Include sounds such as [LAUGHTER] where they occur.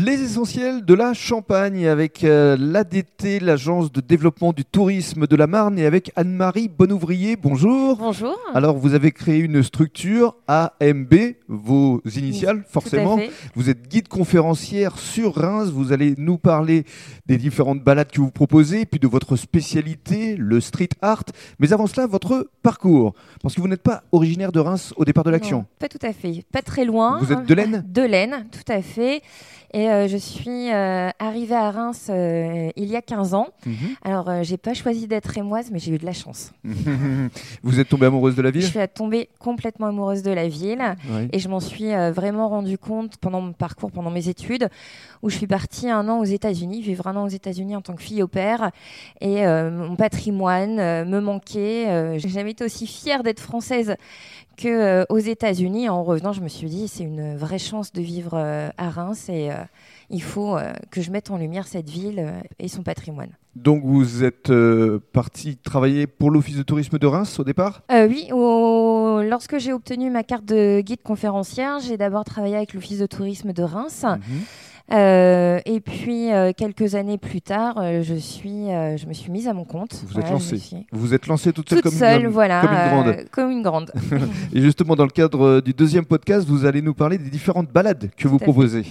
Les essentiels de la Champagne avec euh, l'ADT, l'agence de développement du tourisme de la Marne, et avec Anne-Marie Bonouvrier. Bonjour. Bonjour. Alors, vous avez créé une structure AMB, vos initiales, forcément. Vous êtes guide conférencière sur Reims. Vous allez nous parler des différentes balades que vous proposez, puis de votre spécialité, le street art. Mais avant cela, votre parcours. Parce que vous n'êtes pas originaire de Reims au départ de l'action. Pas tout à fait. Pas très loin. Vous êtes de l'Aisne? De l'Aisne, tout à fait. Et euh, je suis euh, arrivée à Reims euh, il y a 15 ans. Mhm. Alors, euh, j'ai pas choisi d'être rémoise, mais j'ai eu de la chance. [LAUGHS] vous êtes tombée amoureuse de la ville Je suis tombée complètement amoureuse de la ville. Oui. Et je m'en suis vraiment rendu compte pendant mon parcours, pendant mes études, où je suis partie un an aux États-Unis, vivre un an aux États-Unis en tant que fille au père. Et mon patrimoine me manquait. J'ai jamais été aussi fière d'être française que aux États-Unis. En revenant, je me suis dit, c'est une vraie chance de vivre à Reims et il faut euh, que je mette en lumière cette ville euh, et son patrimoine. Donc vous êtes euh, parti travailler pour l'Office de tourisme de Reims au départ? Euh, oui, au- lorsque j'ai obtenu ma carte de guide conférencière, j'ai d'abord travaillé avec l'Office de tourisme de Reims. Mhm. Euh, et puis euh, quelques années plus tard, euh, je suis, euh, je me suis mise à mon compte. Vous êtes Voilà, lancée. suis- Vous êtes lancée toute seule Toute comme, seule, une, voilà, comme une grande. euh, comme une grande. [LAUGHS] Et justement, dans le cadre euh, du deuxième podcast, vous allez nous parler des différentes balades que vous fait. proposez.